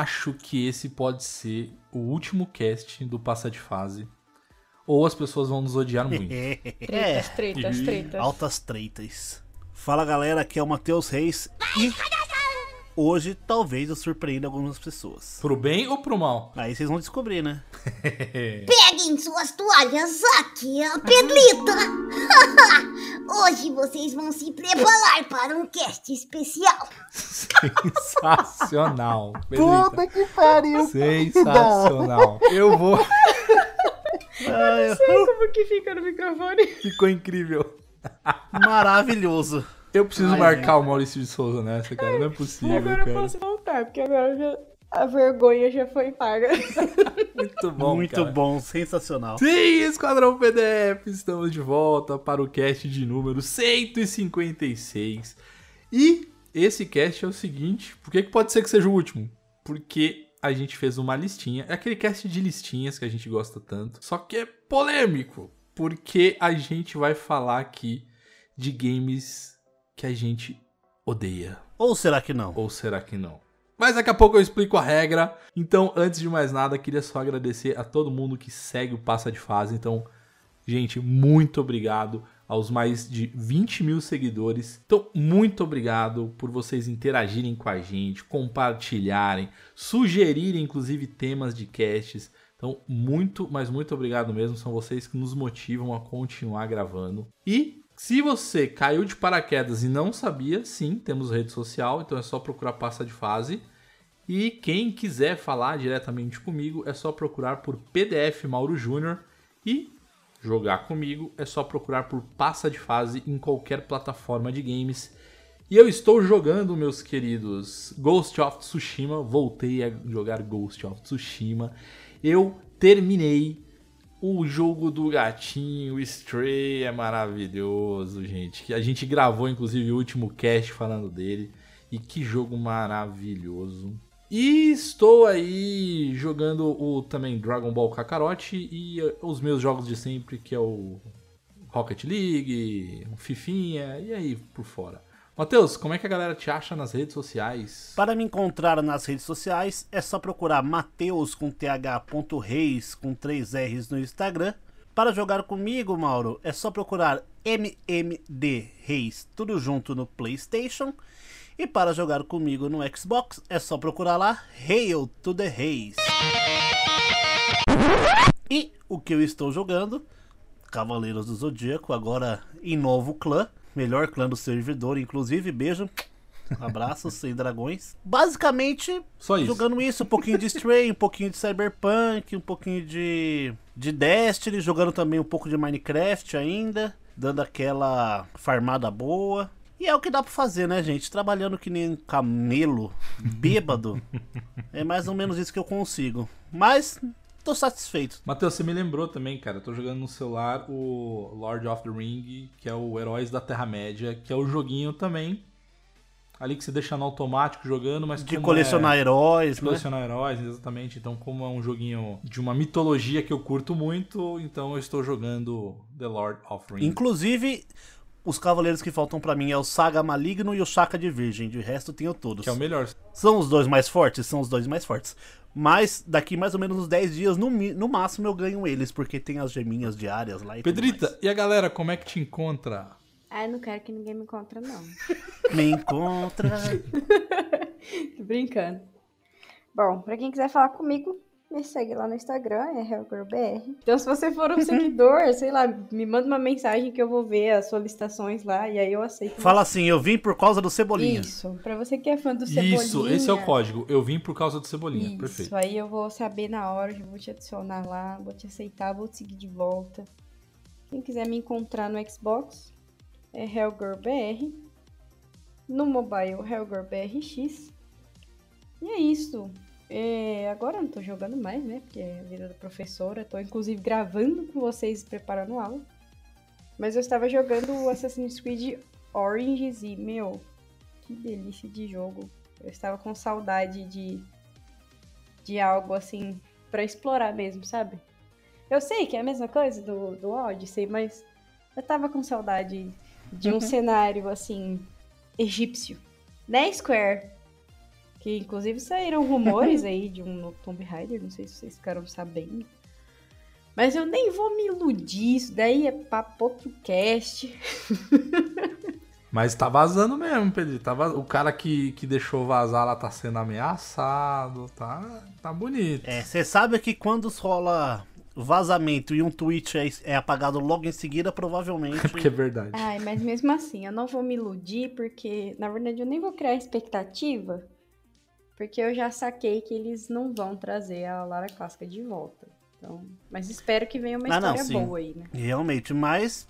Acho que esse pode ser o último cast do Passa de Fase. Ou as pessoas vão nos odiar muito. Tretas, tretas, tretas. Altas treitas. Fala galera, aqui é o Matheus Reis e hoje talvez eu surpreenda algumas pessoas. Pro bem ou pro mal? Aí vocês vão descobrir, né? Peguem suas toalhas, aqui a Pedrita. Hoje vocês vão se preparar para um cast especial. Sensacional. Pedrita. que pariu! Sensacional. Eu vou. Ai, Como que fica no microfone? Ficou incrível. maravilhoso. Eu preciso Ai, marcar o Maurício de Souza nessa, cara. Não é possível, Agora eu cara. posso voltar, porque agora já, a vergonha já foi paga. Muito bom, Muito cara. bom, sensacional. Sim, Esquadrão PDF, estamos de volta para o cast de número 156. E esse cast é o seguinte, por que, que pode ser que seja o último? Porque a gente fez uma listinha, é aquele cast de listinhas que a gente gosta tanto, só que é polêmico, porque a gente vai falar aqui de games que a gente odeia. Ou será que não? Ou será que não? Mas daqui a pouco eu explico a regra. Então, antes de mais nada, queria só agradecer a todo mundo que segue o Passa de Fase. Então, gente, muito obrigado aos mais de 20 mil seguidores. Então, muito obrigado por vocês interagirem com a gente, compartilharem, sugerirem, inclusive, temas de casts. Então, muito, mas muito obrigado mesmo. São vocês que nos motivam a continuar gravando. E se você caiu de paraquedas e não sabia, sim, temos rede social, então é só procurar Passa de Fase. E quem quiser falar diretamente comigo, é só procurar por PDF Mauro Júnior e jogar comigo é só procurar por Passa de Fase em qualquer plataforma de games. E eu estou jogando, meus queridos, Ghost of Tsushima. Voltei a jogar Ghost of Tsushima. Eu terminei o jogo do gatinho, o Stray, é maravilhoso, gente. A gente gravou, inclusive, o último cast falando dele. E que jogo maravilhoso. E estou aí jogando o também Dragon Ball Kakarot e eh, os meus jogos de sempre, que é o Rocket League, o Fifinha e aí por fora. Matheus, como é que a galera te acha nas redes sociais? Para me encontrar nas redes sociais, é só procurar Mateus com th.reis com 3 R's no Instagram. Para jogar comigo, Mauro, é só procurar MMD Reis, tudo junto no PlayStation. E para jogar comigo no Xbox, é só procurar lá Hail to the Reis. E o que eu estou jogando, Cavaleiros do Zodíaco, agora em novo clã, melhor clã do servidor, inclusive, beijo. Abraços sem dragões. Basicamente, Só isso. jogando isso, um pouquinho de Stray, um pouquinho de Cyberpunk, um pouquinho de, de Destiny, jogando também um pouco de Minecraft ainda, dando aquela farmada boa. E é o que dá pra fazer, né, gente? Trabalhando que nem um camelo, bêbado. é mais ou menos isso que eu consigo. Mas tô satisfeito. Matheus, você me lembrou também, cara. Eu tô jogando no celular o Lord of the Ring, que é o Heróis da Terra-média, que é o joguinho também. Ali que você deixa no automático jogando, mas De colecionar é... heróis, De né? colecionar heróis, exatamente. Então, como é um joguinho de uma mitologia que eu curto muito, então eu estou jogando The Lord of the Ring. Inclusive, os cavaleiros que faltam pra mim é o Saga Maligno e o Chaka de Virgem. De resto, tenho todos. Que é o melhor. São os dois mais fortes? São os dois mais fortes. Mas daqui mais ou menos uns 10 dias, no, no máximo, eu ganho eles, porque tem as geminhas diárias lá e tudo Pedrita, e a galera, como é que te encontra? Ah, eu não quero que ninguém me encontre, não. Me encontra. Tô brincando. Bom, pra quem quiser falar comigo, me segue lá no Instagram, é HellGirlBR. Então, se você for um seguidor, sei lá, me manda uma mensagem que eu vou ver as solicitações lá e aí eu aceito. Fala assim, eu vim por causa do Cebolinha. Isso, pra você que é fã do Cebolinha. Isso, esse é o código. Eu vim por causa do Cebolinha. Isso, Perfeito. aí eu vou saber na hora, já vou te adicionar lá, vou te aceitar, vou te seguir de volta. Quem quiser me encontrar no Xbox, é HellGirlBR. No mobile, HellGirlBRX. E é isso. É, agora eu não tô jogando mais, né? Porque é a vida da professora. Tô inclusive gravando com vocês e preparando aula. Mas eu estava jogando o Assassin's Creed Origins e, meu, que delícia de jogo. Eu estava com saudade de, de algo assim pra explorar mesmo, sabe? Eu sei que é a mesma coisa do, do Odyssey, mas eu tava com saudade de um cenário assim egípcio. Né, Square? Que inclusive saíram rumores aí de um novo Tomb Raider, não sei se vocês ficaram sabendo. Mas eu nem vou me iludir, isso daí é papo outro cast. Mas tá vazando mesmo, Pedro. Tá vaz- O cara que, que deixou vazar lá tá sendo ameaçado. Tá, tá bonito. É, você sabe que quando rola vazamento e um tweet é, é apagado logo em seguida, provavelmente. Porque é verdade. Ai, mas mesmo assim, eu não vou me iludir, porque na verdade eu nem vou criar expectativa, porque eu já saquei que eles não vão trazer a Lara Clássica de volta. Então, mas espero que venha uma Ah, não, história sim. boa aí, né? Realmente, mas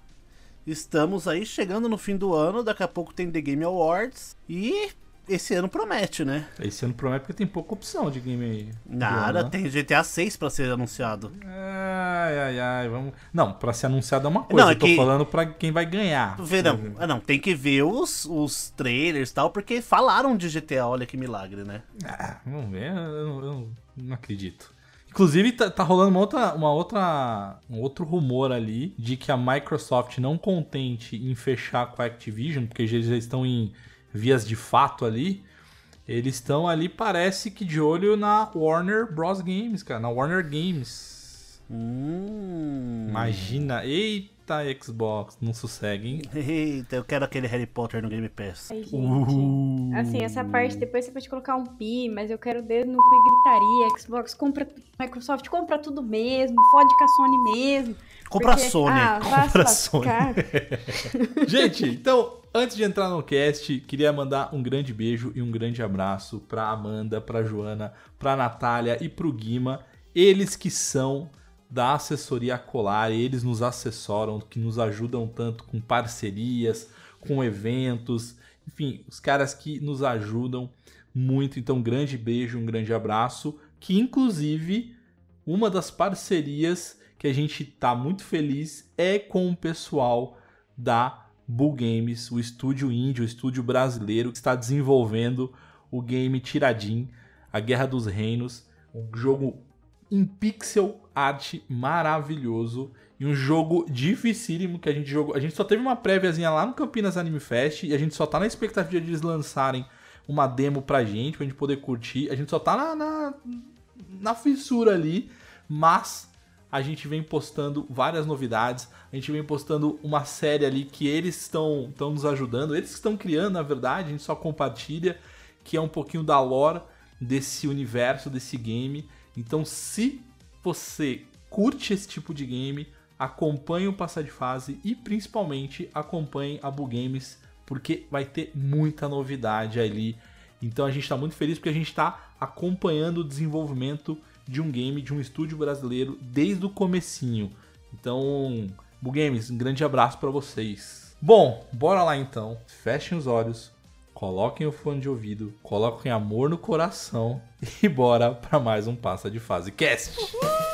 estamos aí chegando no fim do ano, daqui a pouco tem The Game Awards e esse ano promete, né? Esse ano promete porque tem pouca opção de game aí. Nada, né? tem GTA 6 pra ser anunciado. Ai, ai, ai, vamos. Não, pra ser anunciado é uma coisa. Não, é eu tô que- falando pra quem vai ganhar. Vê, não, ah, não, tem que ver os, os trailers e tal, porque falaram de GTA, olha que milagre, né? Ah, vamos ver, eu, eu- eu não acredito. Inclusive, tá, tá rolando uma outra, uma outra, um outro rumor ali de que a Microsoft, não contente em fechar com a Activision, porque eles já estão em vias de fato ali, eles estão ali, parece que de olho na Warner Bros. Games, cara, na Warner Games. Hum. Imagina, eita Xbox, não sossegue, hein? Eita, eu quero aquele Harry Potter no Game Pass. Ai, gente. Uh. Assim, essa parte depois você pode colocar um pi, mas eu quero dedo no cu e gritaria. Xbox compra. Microsoft compra tudo mesmo, fode com a Sony mesmo. Compra a porque- Sony. Ah, vá Compra a Sony. Gente, então, antes de entrar no cast, queria mandar um grande beijo e um grande abraço pra Amanda, pra Joana, pra Natália e pro Guima. Eles que são da assessoria Colar, eles nos assessoram, que nos ajudam tanto com parcerias, com eventos, enfim, os caras que nos ajudam muito. Então, um grande beijo, um grande abraço, que inclusive uma das parcerias que a gente tá muito feliz é com o pessoal da Bull Games, o estúdio índio, o estúdio brasileiro que está desenvolvendo o game Tiradim, A Guerra dos Reinos, um jogo em pixel art maravilhoso e um jogo dificílimo que a gente jogou. A gente só teve uma préviazinha lá no Campinas Anime Fest e a gente só tá na expectativa de eles lançarem uma demo pra gente, pra gente poder curtir. A gente só tá na, na, na fissura ali, mas a gente vem postando várias novidades, a gente vem postando uma série ali que eles estão nos ajudando, eles estão criando, na verdade, a gente só compartilha, que é um pouquinho da lore desse universo, desse game. Então, se você curte esse tipo de game, acompanhe o Passa de Fase e principalmente acompanhe a Bull Games, porque vai ter muita novidade ali. Então a gente está muito feliz porque a gente está acompanhando o desenvolvimento de um game de um estúdio brasileiro desde o comecinho. Então, Bull Games, um grande abraço para vocês. Bom, bora lá então. Fechem os olhos, coloquem o fone de ouvido, coloquem amor no coração e bora para mais um Passa de Fase Cast. Sim,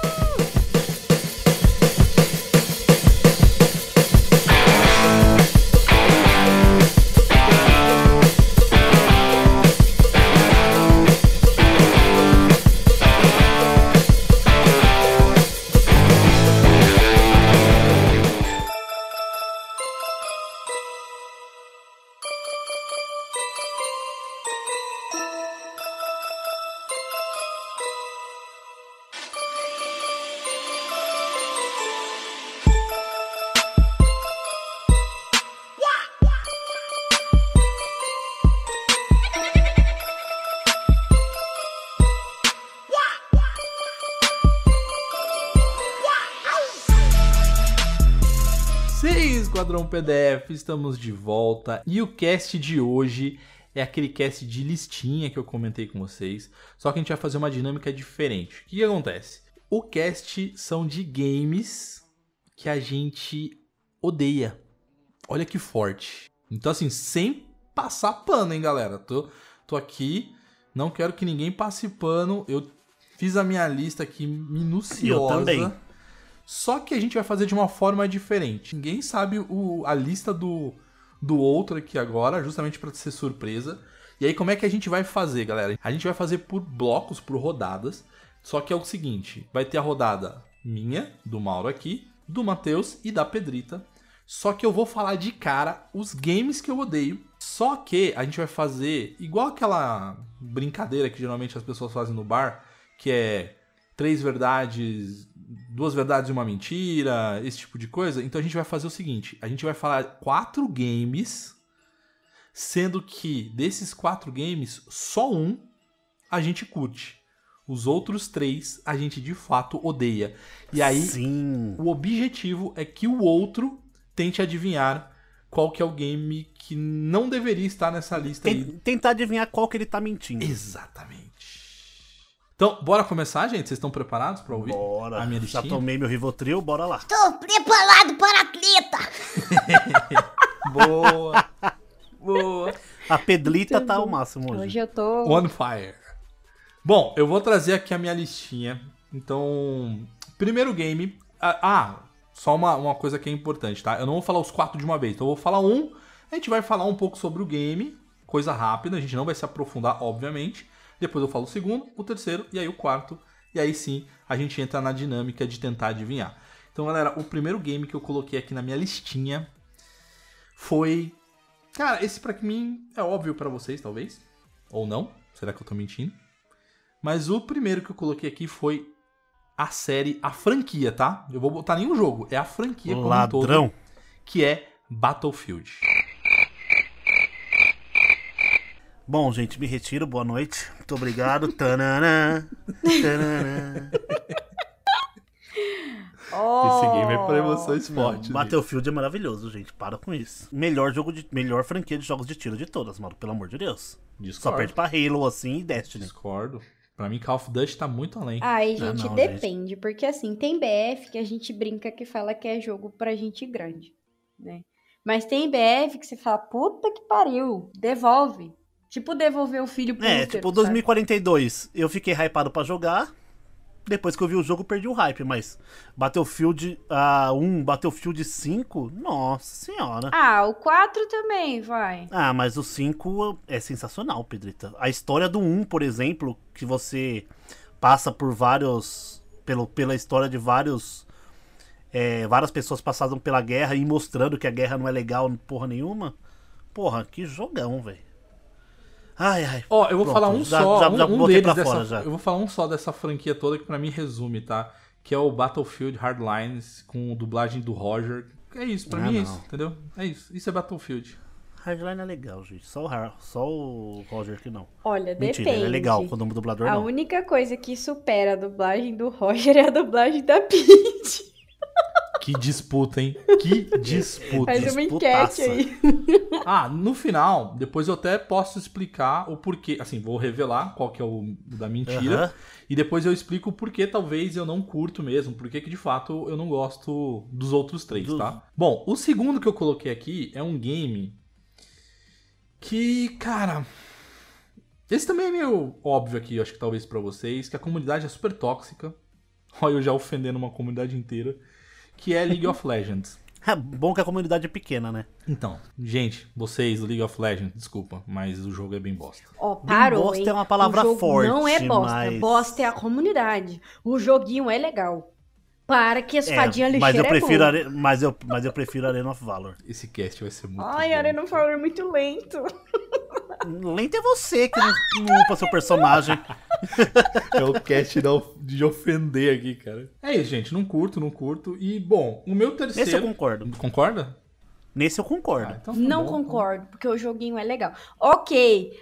PDF, estamos de volta. E o cast de hoje é aquele cast de listinha que eu comentei com vocês. Só que a gente vai fazer uma dinâmica diferente. O que, que acontece? O cast são de games que a gente odeia. Olha que forte. Então, assim, sem passar pano, hein, galera? Tô, tô aqui, não quero que ninguém passe pano. Eu fiz a minha lista aqui minuciosa. Eu também. Só que a gente vai fazer de uma forma diferente. Ninguém sabe o, a lista do, do outro aqui agora, justamente para ser surpresa. E aí, como é que a gente vai fazer, galera? A gente vai fazer por blocos, por rodadas. Só que é o seguinte: vai ter a rodada minha, do Mauro aqui, do Matheus e da Pedrita. Só que eu vou falar de cara os games que eu odeio. Só que a gente vai fazer igual aquela brincadeira que geralmente as pessoas fazem no bar, que é três verdades, duas verdades e uma mentira, esse tipo de coisa. Então a gente vai fazer o seguinte: a gente vai falar quatro games, sendo que desses quatro games, só um a gente curte. Os outros três a gente de fato odeia. E aí Sim. o objetivo é que o outro tente adivinhar qual que é o game que não deveria estar nessa lista aí. Tentar adivinhar qual que ele tá mentindo. Exatamente. Então, bora começar, gente? Vocês estão preparados para ouvir Bora. a minha Já listinha? tomei meu Rivotril, bora lá. Tô preparado para atleta. Boa! Boa! A Pedlita Muito tá bom. ao máximo hoje. Hoje eu tô. On fire. Bom, eu vou trazer aqui a minha listinha. Então, primeiro game. Ah, ah, só uma, uma coisa que é importante, tá? Eu não vou falar os quatro de uma vez. Então, eu vou falar um. A gente vai falar um pouco sobre o game. Coisa rápida. A gente não vai se aprofundar, obviamente. Depois eu falo o segundo, o terceiro e aí o quarto. E aí sim a gente entra na dinâmica de tentar adivinhar. Então, galera, o primeiro game que eu coloquei aqui na minha listinha foi. Cara, esse pra mim é óbvio pra vocês, talvez. Ou não. Será que eu tô mentindo? Mas o primeiro que eu coloquei aqui foi a série, a franquia, tá? Eu vou botar nenhum jogo, é a franquia como um todo, Ladrão. que é Battlefield. Bom, gente, me retiro. Boa noite. Muito obrigado. Tanana, tanana. Esse game é pra emoções Não, fortes. Battlefield é maravilhoso, gente. Para com isso. Melhor jogo de melhor franquia de jogos de tiro de todas, mano. Pelo amor de Deus. Só Discordo. perde pra Halo assim e Destiny. Discordo. Pra mim, Call of Duty tá muito além. Ai, Ah, gente, não, depende. Porque assim, tem BF que a gente brinca que fala que é jogo pra gente grande, né? Mas tem BF que você fala, puta que pariu, devolve. Tipo devolver o filho pro É, útero, tipo sabe? 2042. Eu fiquei hypado pra jogar. Depois que eu vi o jogo, perdi o hype. Mas Battlefield ah, 1, Battlefield 5, nossa senhora. Ah, o 4 também, vai. Ah, mas o 5 é sensacional, Pedrita. A história do 1, por exemplo, que você passa por vários. Pelo, pela história de vários. é, várias pessoas passaram pela guerra e mostrando que a guerra não é legal porra nenhuma. Porra, que jogão, velho. Ai, ai. Ó, eu vou Pronto, falar um já- só, já- um, já um deles pra dessa, fora já. eu vou falar um só dessa franquia toda que pra mim resume, tá? Que é o Battlefield Hardlines com dublagem do Roger. É isso, pra Ah, mim é não. isso, entendeu? É isso, isso é Battlefield. Hardline é legal, gente. Só o, Har- só o Roger que não. Olha, Mentira, depende. ele é legal. Quando o dublador A não. única coisa que supera a dublagem do Roger é a dublagem da Peach. Que disputa, hein? Que disputa. Faz uma enquete aí. Ah, no final, depois eu até posso explicar o porquê. Assim, vou revelar qual que é o da mentira. Aham. E depois eu explico o porquê talvez eu não curto mesmo. Porque que de fato eu não gosto dos outros três, tá? Bom, o segundo que eu coloquei aqui é um game que, cara. Esse também é meio óbvio aqui, eu acho que talvez pra vocês, que a comunidade é super tóxica. Olha, eu já ofendendo uma comunidade inteira. Que é League of Legends. É bom que a comunidade é pequena, né? Então, gente, vocês do League of Legends, desculpa, mas o jogo é bem bosta. Ó, parou, bosta hein? é uma palavra o jogo forte, Não é bosta. mas- Bosta é a comunidade. O joguinho é legal. Para que as É, fadinhas mas lixeiras eu prefiro é. Are- mas eu mas eu prefiro Arena of Valor. Esse cast vai ser muito. Ai, bom. Arena Power é muito lento. Lento é você que não, não upa seu personagem. É o cast de ofender aqui, cara. É isso, gente. Não curto, não curto. E, bom, o meu terceiro. Nesse eu concordo. Concorda? Nesse eu concordo. Ah, então tá Não bom, concordo, porque o joguinho é legal. Ok,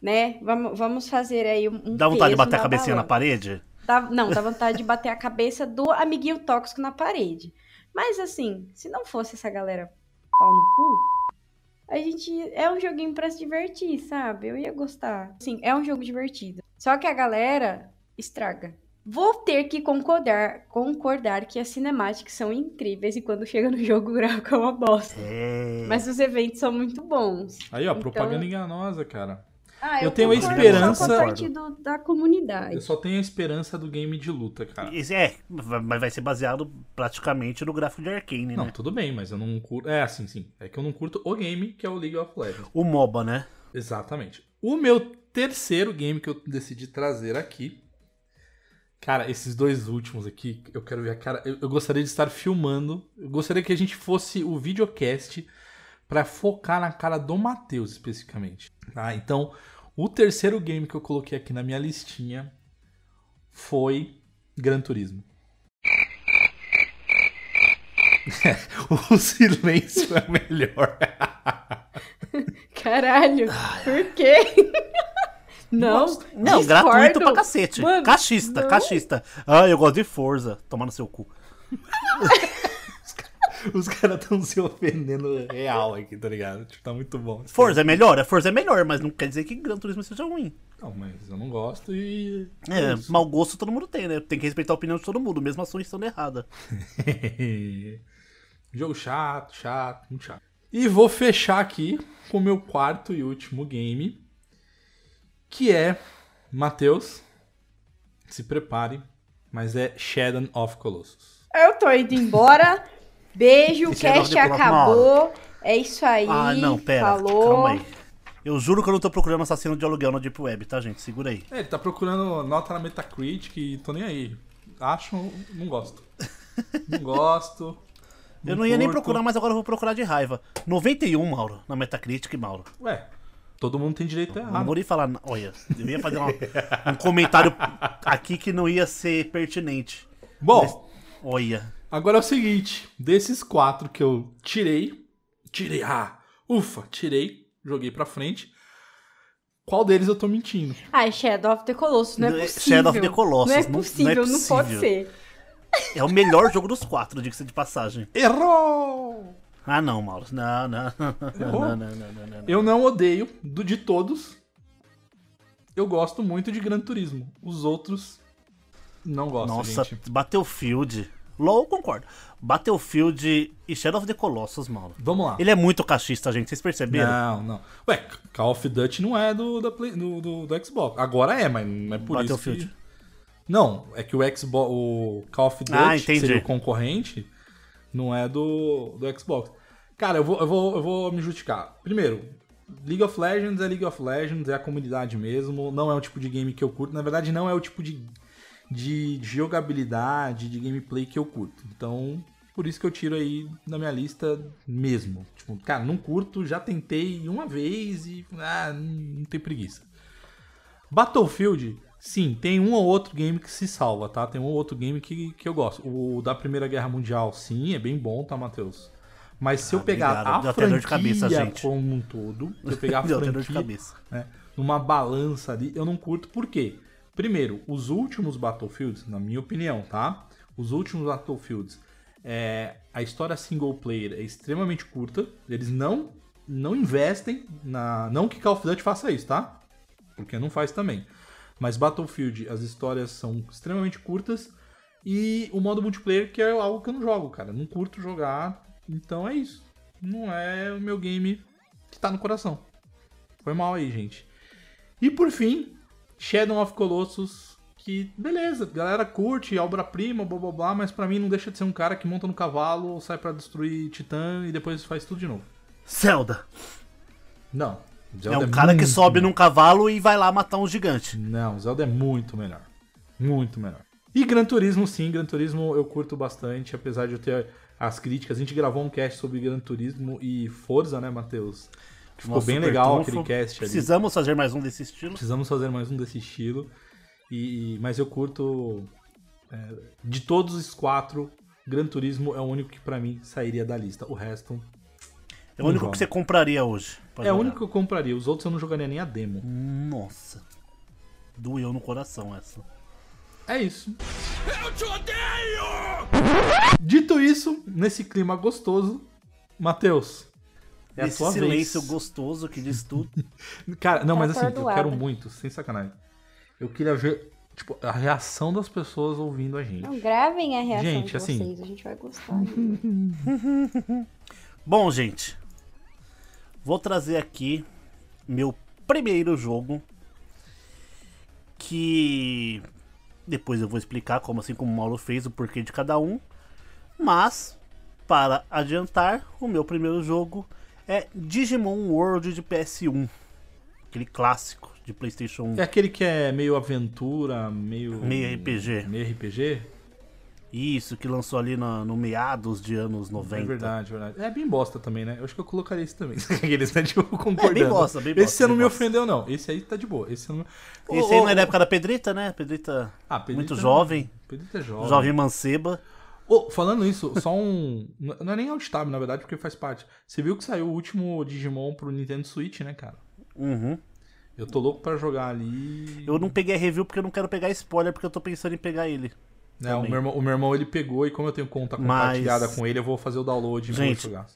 né? Vamos, vamos fazer aí um. Dá vontade de bater a cabecinha na parede? Dá- não, dá vontade de bater a cabeça do amiguinho tóxico na parede. Mas assim, se não fosse essa galera pau no cu, a gente. É um joguinho pra se divertir, sabe? Eu ia gostar. Sim, é um jogo divertido. Só que a galera estraga. Vou ter que concordar, concordar que as cinemáticas são incríveis e quando chega no jogo o gráfico é uma bosta. É. Mas os eventos são muito bons. Aí, ó, Então- propaganda enganosa, cara. Ah, Eu tenho a esperança- Com a parte do- da comunidade. Eu só tenho a esperança do game de luta, cara. Esse é, mas vai ser baseado praticamente no gráfico de Arcane, Não, né? tudo bem, mas eu não curto. É, assim, sim. É que eu não curto o game, que é o League of Legends. O MOBA, né? Exatamente. O meu terceiro game que eu decidi trazer aqui. Cara, esses dois últimos aqui, eu quero ver a cara. Eu, eu gostaria de estar filmando. Eu gostaria que a gente fosse o videocast pra focar na cara do Matheus, especificamente. Tá? Então, o terceiro game que eu coloquei aqui na minha listinha foi Gran Turismo. o silêncio é melhor. Caralho, por quê? não, Não, discordo. gratuito pra cacete. Mano, cachista, não. cachista. Ah, eu gosto de Forza. Tomar no seu cu. Os caras estão se ofendendo real aqui, tá ligado? Tipo, tá muito bom. Forza é melhor? A Forza é melhor, mas não quer dizer que Gran Turismo seja ruim. Não, mas eu não gosto e. É, isso. mau gosto todo mundo tem, né? Tem que respeitar a opinião de todo mundo, mesmo a sua estando errada. Jogo chato, chato, muito chato. E vou fechar aqui com o meu quarto e último game. Que é. Matheus. Se prepare. Mas é Shadow of Colossus. Eu tô indo embora. Beijo, o cast acabou. É isso aí. Ah, não, pera. Falou. Calma aí. Eu juro que eu não tô procurando assassino de aluguel na Deep Web, tá, gente? Segura aí. É, ele tá procurando nota na Metacritic e tô nem aí. Acho, não gosto. Não gosto. Eu não ia nem curto. procurar, mas agora eu vou procurar de raiva. 91, Mauro, na Metacritic, Mauro. Ué, todo mundo tem direito a Não errar. vou nem falar. Olha, eu ia fazer uma- um comentário aqui que não ia ser pertinente. Bom, Olha. Agora é o seguinte: desses quatro que eu tirei, tirei, ah, ufa, tirei, joguei pra frente. Qual deles eu tô mentindo? Ai, Shadow of the Colossus, não é Não é- possível. Shadow of the Colossus, Não é não- não é possível, não, pode possível. ser. É o melhor jogo dos quatro, diga-se de passagem. Errou! Ah, não, Mauro. Não, não. Errou? Não, não, não, não, não. Eu não odeio, do de todos. Eu gosto muito de Gran Turismo. Os outros não gosto, Nossa, gente. Battlefield. LOL, concordo. Battlefield e Shadow of the Colossus, Mauro. Vamos lá. Ele é muito cachista, gente. Vocês perceberam? Não, não. Ué, Call of Duty não é do, da Play- do, do, do Xbox. Agora é, mas não é por Battlefield. isso que... Não, é que o Xbox, o Call of Duty, Ah, que seria o concorrente, não é do, do Xbox. Cara, eu vou, eu, vou, eu vou me justificar. Primeiro, League of Legends é League of Legends, é a comunidade mesmo, não é o tipo de game que eu curto. Na verdade, não é o tipo de, de jogabilidade, de gameplay que eu curto. Então, por isso que eu tiro aí na minha lista mesmo. Tipo, cara, não curto, já tentei uma vez e ah, não tem preguiça. Battlefield, sim, tem um ou outro game que se salva, tá? Tem um ou outro game que, que eu gosto. O da Primeira Guerra Mundial, sim, é bem bom, tá, Matheus? Mas se eu Ah, pegar obrigado. A dor de franquia cabeça, gente. como um todo, se eu pegar a dor de franquia cabeça. né, numa balança ali, eu não curto. Por quê? Primeiro, os últimos Battlefields, na minha opinião, tá? Os últimos Battlefields, é, a história single player é extremamente curta. Eles não não investem na. Não que Call of Duty faça isso, tá? Porque não faz também. Mas Battlefield, as histórias são extremamente curtas. E o modo multiplayer, que é algo que eu não jogo, cara. Não curto jogar. Então é isso. Não é o meu game que tá no coração. Foi mal aí, gente. E por fim, Shadow of Colossus, que beleza, galera curte, obra-prima, blá blá blá, mas pra mim não deixa de ser um cara que monta no cavalo, sai pra destruir Titã e depois faz tudo de novo. Zelda. Não. É Zelda um cara que sobe melhor. num cavalo e vai lá matar um gigante. Não, Zelda é muito melhor. Muito melhor. E Gran Turismo, sim, Gran Turismo eu curto bastante, apesar de eu ter as críticas. A gente gravou um cast sobre Gran Turismo e Forza, né, Matheus? Ficou bem legal trunfo. aquele cast ali. Precisamos fazer mais um desse estilo. Precisamos fazer mais um desse estilo. E, mas eu curto. é, de todos os quatro, Gran Turismo é o único que pra mim sairia da lista. O resto. É o único que você compraria hoje. É o único que eu compraria. Os outros eu não jogaria nem a demo. Nossa. Doeu no coração essa. É isso. Dito Dito isso, nesse clima gostoso, Matheus, é Esse silêncio vez. gostoso que diz tudo. Cara, não, Tá mas assim, eu quero muito, sem sacanagem. Eu queria ver, tipo, a reação das pessoas ouvindo a gente. Não, gravem a reação Gente, de assim- vocês, a gente vai gostar. Bom, gente, vou trazer aqui meu primeiro jogo que depois eu vou explicar como assim como o Mauro fez o porquê de cada um, mas para adiantar, o meu primeiro jogo é Digimon World de PS1, aquele clássico de PlayStation 1. É aquele que é meio aventura, meio. Meio RPG. Meio RPG? Isso, que lançou ali na- no meados de anos 90. É verdade, verdade. É bem bosta também, né? Eu acho que eu colocaria esse também. Aqueles, né? Tipo, concordando. É, bem bosta, bem Esse bosta, não bem me bosta. ofendeu, não. Esse aí tá de boa. Esse não... Esse aí não é da época da Pedrita, né? Pedrita Ah, Pedrito muito é- jovem, Pedrito é jovem. jovem manceba. Ô, falando isso, só um. Não é nem alt-tab, na verdade, porque faz parte. Você viu que saiu o último Digimon pro Nintendo Switch, né, cara? Uhum. Eu tô louco pra jogar ali. Eu não peguei a review porque eu não quero pegar spoiler, porque eu tô pensando em pegar ele. É, o, meu irmão, o meu irmão ele pegou e como eu tenho conta Mas- compartilhada com ele, eu vou fazer o download e vou jogar.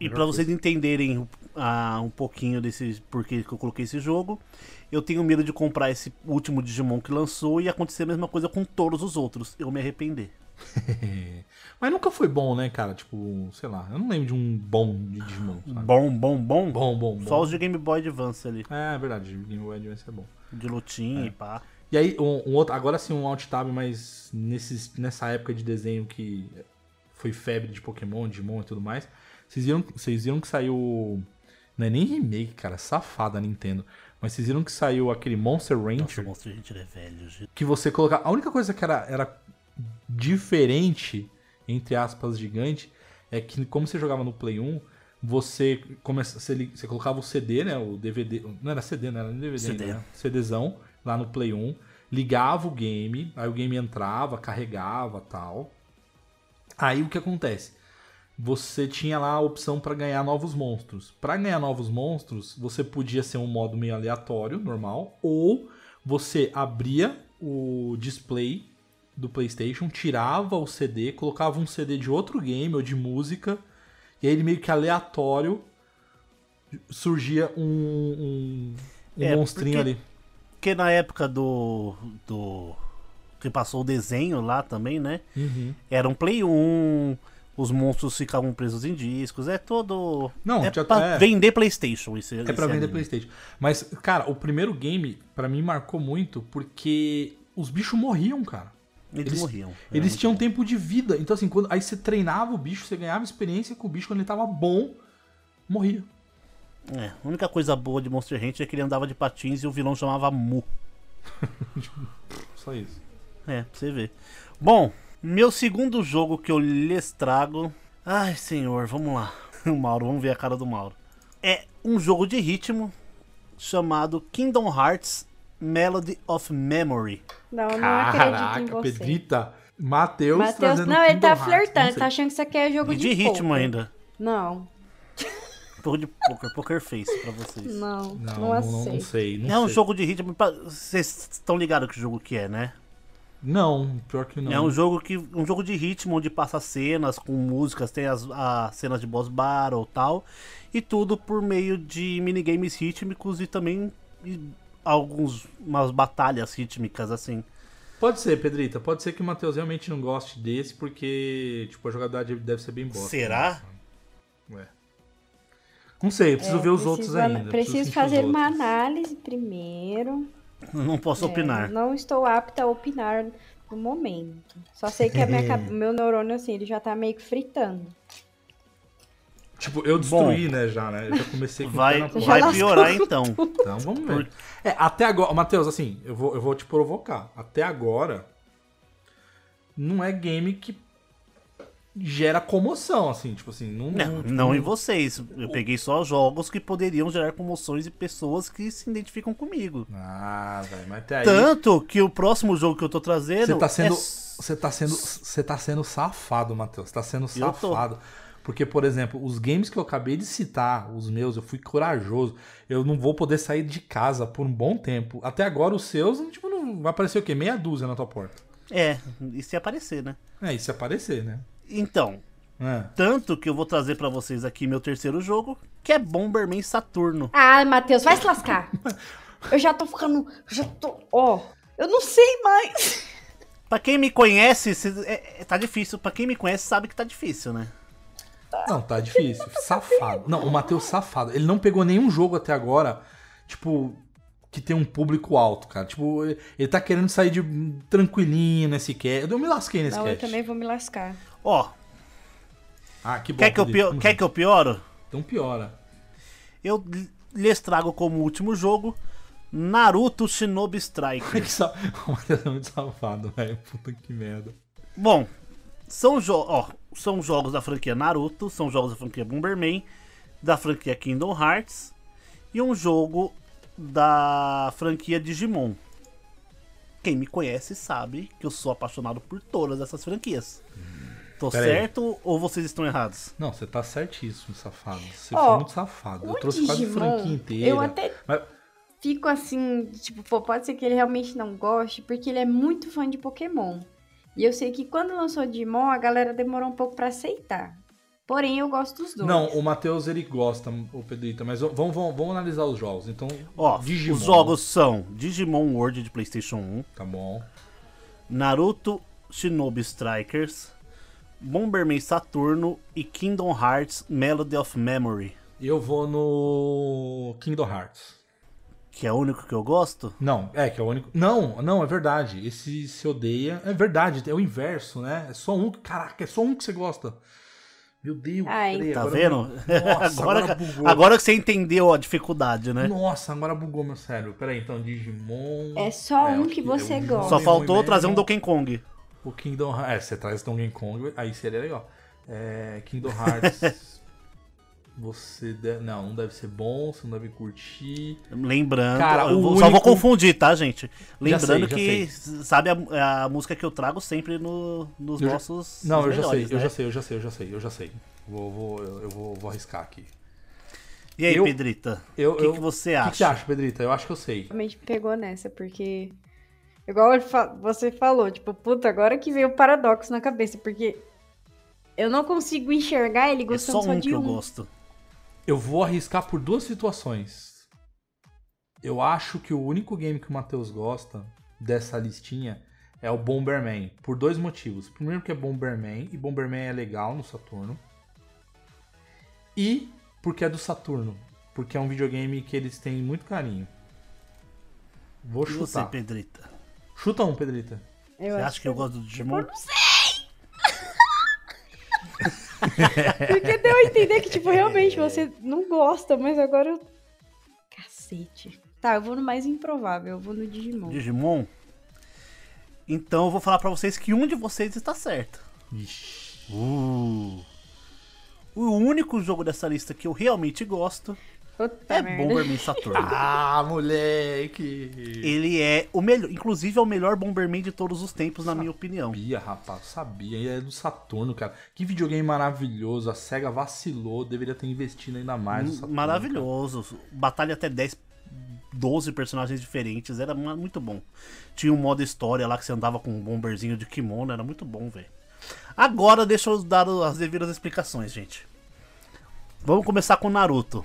E coisa. vocês entenderem ah, um pouquinho desse porquê que eu coloquei esse jogo, eu tenho medo de comprar esse último Digimon que lançou e acontecer a mesma coisa com todos os outros. Eu me arrepender. Mas nunca foi bom, né, cara? Tipo, sei lá, eu não lembro de um bom de Digimon, sabe? Bom, bom, bom. Bom, bom, bom. Só os de Game Boy Advance ali. É, é verdade, Game Boy Advance é bom. De lutinha e pá. E aí, um, um outro, agora sim um alt tab, mas nesses, nessa época de desenho que foi febre de Pokémon, Digimon e tudo mais, vocês viram, vocês viram que saiu. Não é nem remake, cara, safada a Nintendo. Mas vocês viram que saiu aquele Monster Nossa, o Rancher Monster Hunter é velho, gente. que você colocar. A única coisa que era, era diferente, entre aspas, gigante, é que como você jogava no Play 1, você, começa, você, você colocava o CD, né? O DVD. Não era CD, não era nem DVD CD. ainda, né? CDzão lá no Play 1, ligava o game, aí o game entrava, carregava tal. Aí o que acontece? Você tinha lá a opção para ganhar novos monstros. Para ganhar novos monstros, você podia ser um modo meio aleatório, normal, ou você abria o display do PlayStation, tirava o CD, colocava um CD de outro game ou de música, e aí ele meio que aleatório surgia um, um, um É, monstrinho porque- ali. Porque na época do. do. que passou o desenho lá também, né? Uhum. Era um Play 1, os monstros ficavam presos em discos, é todo. Não, é já- pra é. vender PlayStation. Esse, É esse pra vender. PlayStation. Mas, cara, o primeiro game, pra mim, marcou muito porque os bichos morriam, cara. Eles, Eles- morriam. Era Eles tinham tempo de vida. Então, assim, quando, aí você treinava o bicho, você ganhava experiência com o bicho quando ele tava bom, morria. É, a única coisa boa de Monster Hunter é que ele andava de patins e o vilão chamava Mu. Só isso. É, pra você ver. Bom, meu segundo jogo que eu lhes trago. Ai, senhor, vamos lá. O Mauro, vamos ver a cara do Mauro. É um jogo de ritmo chamado Kingdom Hearts Melody of Memory. Não, eu não acredito em você. Pedrita. Matheus trazendo não, ele tá flertando, tá achando que isso aqui é jogo E de de ritmo poker. ainda. Não, pouco de poker, poker face pra vocês. não, não, Não, não, não, sei. Não É um sei. jogo de ritmo. Vocês estão ligados que jogo que é, né? Não, pior que não. É um jogo que um jogo de ritmo onde passa cenas com músicas, tem as, as cenas de boss battle e tal, e tudo por meio de minigames rítmicos e também e alguns umas batalhas rítmicas assim. Pode ser, Pedrita. Pode ser que o Matheus realmente não goste desse, porque, tipo, a jogabilidade deve ser bem bosta. Será? né? Ué. Não sei, eu preciso É, ver os preciso outros ainda. Preciso sentir fazer uma análise primeiro. Não posso É, opinar. não estou apta a opinar no momento. Só sei que a minha, meu neurônio, assim, ele já tá meio que fritando. Tipo, eu destruí, né, já, né? Eu já comecei com Vai, vai piorar então. Então, vamos ver. É, até agora, Matheus, assim, eu vou, eu vou te provocar. Até agora, não é game que gera comoção, assim, tipo assim, não... Não, não em vocês. Eu peguei só jogos que poderiam gerar comoções e pessoas que se identificam comigo. Ah, velho, mas até aí... Tanto que o próximo jogo que eu tô trazendo Você tá sendo, é você tá sendo, você tá sendo safado, Matheus. Você tá sendo Eu tô. safado. Porque, por exemplo, os games que eu acabei de citar, os meus, eu fui corajoso. Eu não vou poder sair de casa por um bom tempo. Até agora, os seus, tipo, não vai aparecer o quê? Meia dúzia na tua porta. É, e se aparecer, né? É, e se aparecer, né? Então, É. tanto que eu vou trazer pra vocês aqui meu terceiro jogo, que é Bomberman Saturno. Ah, Matheus, vai se lascar. Eu já tô ficando. Já tô. Ó, eu não sei mais. Pra quem me conhece, cê- é- é- tá difícil. Pra quem me conhece, sabe que tá difícil, né? Não, tá difícil. Safado. Não, o Matheus safado. Ele não pegou nenhum jogo até agora, tipo, que tem um público alto, cara. Tipo, ele- tá querendo sair de tranquilinho nesse cast. Eu me lasquei nesse Não, eu cast. também vou me lascar. Ó, Ah, que bom. quer que, eu Felipe, pio- tamo quer que eu pioro? Então piora. Eu lhes trago como último jogo Naruto Shinobi Strike. Que. O Matheus é muito safado, velho. Puta que merda. Bom, são, jo ó, são jogos da franquia Naruto, são jogos da franquia Bomberman, da franquia Kingdom Hearts e um jogo da franquia Digimon. Quem me conhece sabe que eu sou apaixonado por todas essas franquias. Tô Pera aí. certo ou vocês estão errados? Não, você tá certíssimo, safado. Você Ó, foi muito safado. Eu trouxe quase a Digimon, franquia inteira. eu até- Mas- Fico assim, tipo, pô, pode ser que ele realmente não goste, porque ele é muito fã de Pokémon. E eu sei que quando lançou Digimon, a galera demorou um pouco pra aceitar. Porém, eu gosto dos dois. Não, o Matheus ele gosta, o Pedrito, mas vamos, vamos, vamos analisar os jogos. Então, Ó, Digimon. os jogos são Digimon World de PlayStation 1, Tá bom. Naruto Shinobi Strikers, Bomberman Saturno e Kingdom Hearts Melody of Memory, Eu vou no Kingdom Hearts. Que é o único que eu gosto. Não, é que é o único. Não, não, é verdade. Esse se odeia. É verdade, é o inverso, né? É só um. Caraca, é só um que você gosta. Meu Deus. Ai. peraí, Tá agora- vendo? Nossa, agora, agora bugou. agora que você entendeu a dificuldade, né? Nossa, agora bugou meu cérebro. Peraí, então, Digimon. É só um o que você o gosta. Só faltou trazer um Donkey Kong. O Kingdom Hearts. É, você traz Donkey Kong, aí seria legal. É, Kingdom Hearts. você deve. Não, não deve ser bom, você não deve curtir. Lembrando, Cara, eu o vou- só vou único- confundir, tá, gente? Lembrando sei, já que, sabe, a, a música que eu trago sempre no- nos Eu já- nossos. Não, eu já sei, melhores, eu né? já sei, eu já sei, eu já sei, eu já sei. Vou, vou, eu eu vou, vou arriscar aqui. E aí, Eu- Pedrita? Eu, o que, eu- que você O que, acha? que você acha, Pedrita? Eu acho que eu sei. Realmente pegou nessa, porque. Igual você falou, tipo, puta, agora que veio o paradoxo na cabeça, porque eu não consigo enxergar ele É gostando só só, um de que eu um. gosto. Eu vou arriscar por duas situações. Eu acho que o único game que o Matheus gosta dessa listinha é o Bomberman. Por dois motivos. Primeiro que é Bomberman, e Bomberman é legal no Saturno. E porque é do Saturno. Porque é um videogame que eles têm muito carinho. Vou E você, chutar. Pedrita? Chuta um, Pedrita. Eu Você acho acha que eu gosto do Digimon? Porque deu a entender que, tipo, realmente você não gosta, mas agora eu. Cacete. Tá, eu vou no mais improvável, eu vou no Digimon. Digimon? Então eu vou falar pra vocês que um de vocês está certo. Ixi. Uh. O único jogo dessa lista que eu realmente gosto Puta é merda. Bomberman Saturno. Ah, moleque! Ele é o melhor, inclusive é o melhor Bomberman de todos os tempos, na minha opinião. Sabia, rapaz, sabia. E é do Saturno, cara. Que videogame maravilhoso. A SEGA vacilou, deveria ter investido ainda mais no Saturno. Maravilhoso. Batalha até 10, 12 personagens diferentes, era muito bom. Tinha um modo história lá que você andava com um bomberzinho de kimono, era muito bom, velho. Agora deixa eu dar as devidas explicações, gente. Vamos começar com Naruto.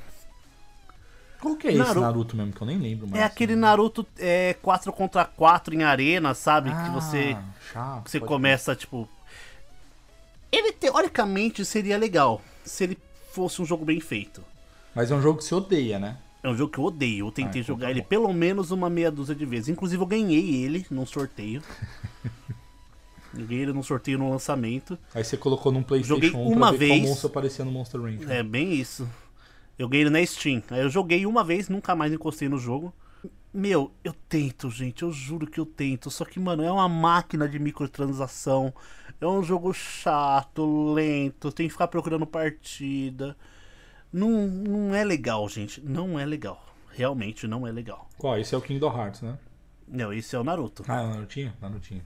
Qual que é esse Naruto. Mesmo? Que eu nem lembro mais. É aquele Naruto é, 4 contra 4 em arena, sabe? que você, Ah, chato, você começa, tipo. Ele teoricamente seria legal se ele fosse um jogo bem feito. Mas é um jogo que você odeia, né? É um jogo que eu odeio. Eu tentei Ah, então jogar tá ele pelo menos uma meia dúzia de vezes. Inclusive, eu ganhei ele num sorteio. ganhei ele num sorteio no lançamento. Aí você colocou num Playstation Joguei 1 uma ver vez. qual monstro aparecia no Monster Ranch. É bem isso. Eu ganhei ele na Steam. Aí eu joguei uma vez, nunca mais encostei no jogo. Meu, eu tento, gente. Eu juro que eu tento. Só que, mano, é uma máquina de microtransação. É um jogo chato, lento. Tem que ficar procurando partida. Não, não é legal, gente. Não é legal. Realmente não é legal. Qual? Esse é o Kingdom Hearts, né? Não, esse é o Naruto. Ah, é o Narutinho? Narutinho.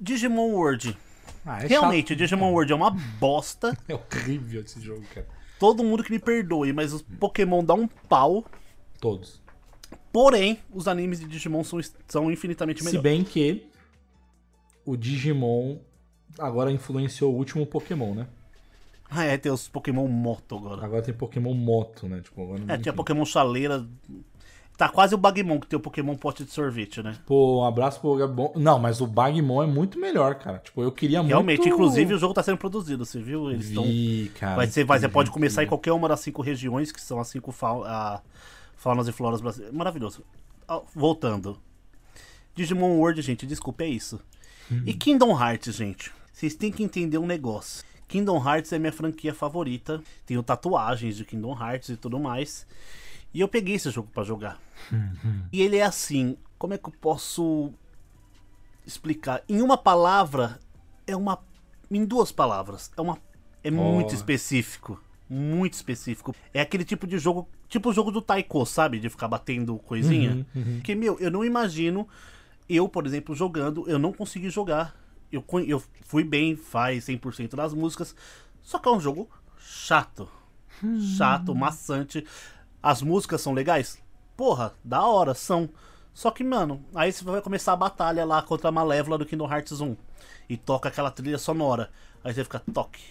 Digimon World. Ah, é Realmente, chato. Digimon World é uma bosta. É horrível esse jogo, cara. Todo mundo que me perdoe, mas os Pokémon dão um pau. Todos. Porém, os animes de Digimon são, são infinitamente Se melhores. bem que o Digimon agora influenciou o último Pokémon, né? Ah, é, tem os Pokémon Moto agora. Agora tem Pokémon Moto, né? Tipo, agora, É, tinha. Pokémon Chaleira. Tá quase o Bagmon que tem o Pokémon Pote de Sorvete, né? Pô, um abraço pro Gabon. Não, mas o Bagmon é muito melhor, cara. Tipo, eu queria Realmente, muito... inclusive o jogo tá sendo produzido, você viu? Eles estão. Cara. Vai ser, vai, você pode começar em qualquer uma das cinco regiões, que são as cinco fau a- faunas e floras brasileiras. Maravilhoso. Voltando. Digimon World, gente, desculpa, é isso. E Kingdom Hearts, gente. Vocês têm que entender um negócio. Kingdom Hearts é minha franquia favorita. Tenho tatuagens de Kingdom Hearts e tudo mais. E eu peguei esse jogo pra jogar. E ele é assim, como é que eu posso explicar? Em uma palavra, é uma. Em duas palavras, é uma. É muito específico. Muito específico. É aquele tipo de jogo. Tipo o jogo do Taiko, sabe? De ficar batendo coisinha. Porque, meu, eu não imagino. Eu, por exemplo, jogando, eu não consegui jogar. Eu, eu fui bem, faz 100% das músicas. Só que é um jogo chato. Chato, maçante. As músicas são legais? Porra, da hora, são. Só que, mano, aí você vai começar a batalha lá contra a Malévola do Kingdom Hearts 1. E toca aquela trilha sonora. Aí você fica, toque.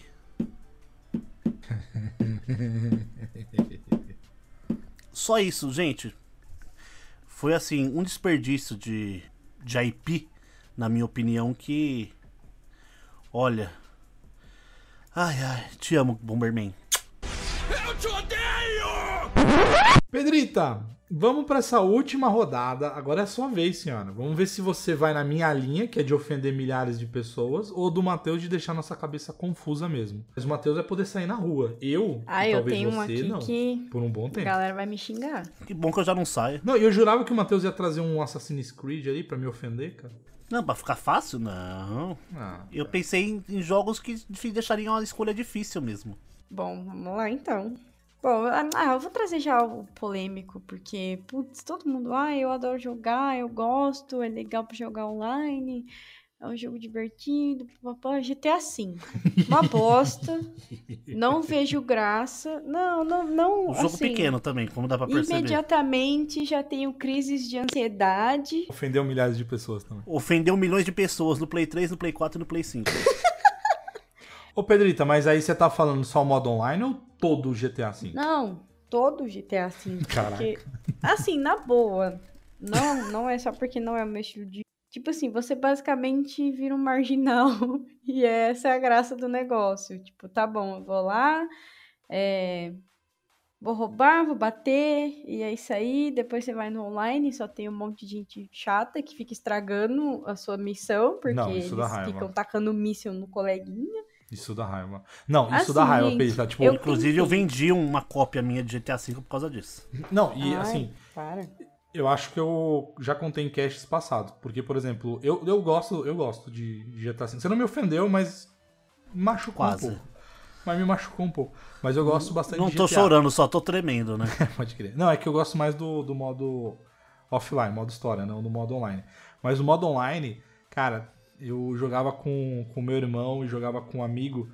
Só isso, gente. Foi assim, um desperdício de, de IP, na minha opinião, que. Olha. Ai, ai, te amo, Bomberman. Pedrita, vamos pra essa última rodada. Agora é a sua vez, senhora. Vamos ver se você vai na minha linha, que é de ofender milhares de pessoas, ou do Matheus de deixar nossa cabeça confusa mesmo. Mas o Matheus vai poder sair na rua. Eu, Ah, e eu talvez tenho um você, aqui não. que Por um bom a tempo. galera vai me xingar. Que bom que eu já não saio. Não, e eu jurava que o Matheus ia trazer um Assassin's Creed ali pra me ofender, cara. Não, pra ficar fácil? Não. Ah, Eu pensei em, em jogos que deixariam a escolha difícil mesmo. Bom, vamos lá então. Bom, ah, eu vou trazer já o polêmico, porque, putz, todo mundo, ah, eu adoro jogar, eu gosto, é legal pra jogar online, é um jogo divertido, papapá, GTA V. Uma bosta, não vejo graça, não, não, não, Um jogo assim, pequeno também, como dá pra perceber. Imediatamente já tenho crises de ansiedade. ofendeu milhares de pessoas também. Ofendeu milhões de pessoas no Play 3, no Play 4 e no Play 5. Ô, Pedrita, mas aí você tá falando só o modo online ou todo o GTA V? Não, todo GTA V. Caraca. Porque, assim, na boa, não, não é só porque não é o meu estilo de. Tipo assim, você basicamente vira um marginal. E essa é a graça do negócio. Tipo, tá bom, eu vou lá, é, vou roubar, vou bater, e é isso aí. Depois você vai no online, só tem um monte de gente chata que fica estragando a sua missão, porque Não, eles ficam tacando míssil no coleguinha. Isso dá raiva. Não, isso Assim, dá raiva, gente, Pedrita. Tipo, eu- Inclusive, eu vendi uma cópia minha de GTA V por causa disso. não, e Ai, assim, Para. eu acho que eu já contei em casts passados. Porque, por exemplo, eu, eu gosto, eu gosto de, de GTA V. Você não me ofendeu, mas machucou Quase. um pouco. Mas me machucou um pouco. Mas eu gosto bastante Não de tô chorando, só tô tremendo, né? Pode crer. Não, é que eu gosto mais do, do modo offline, modo história, não do modo online. Mas o modo online, cara, eu jogava com o meu irmão e jogava com um amigo.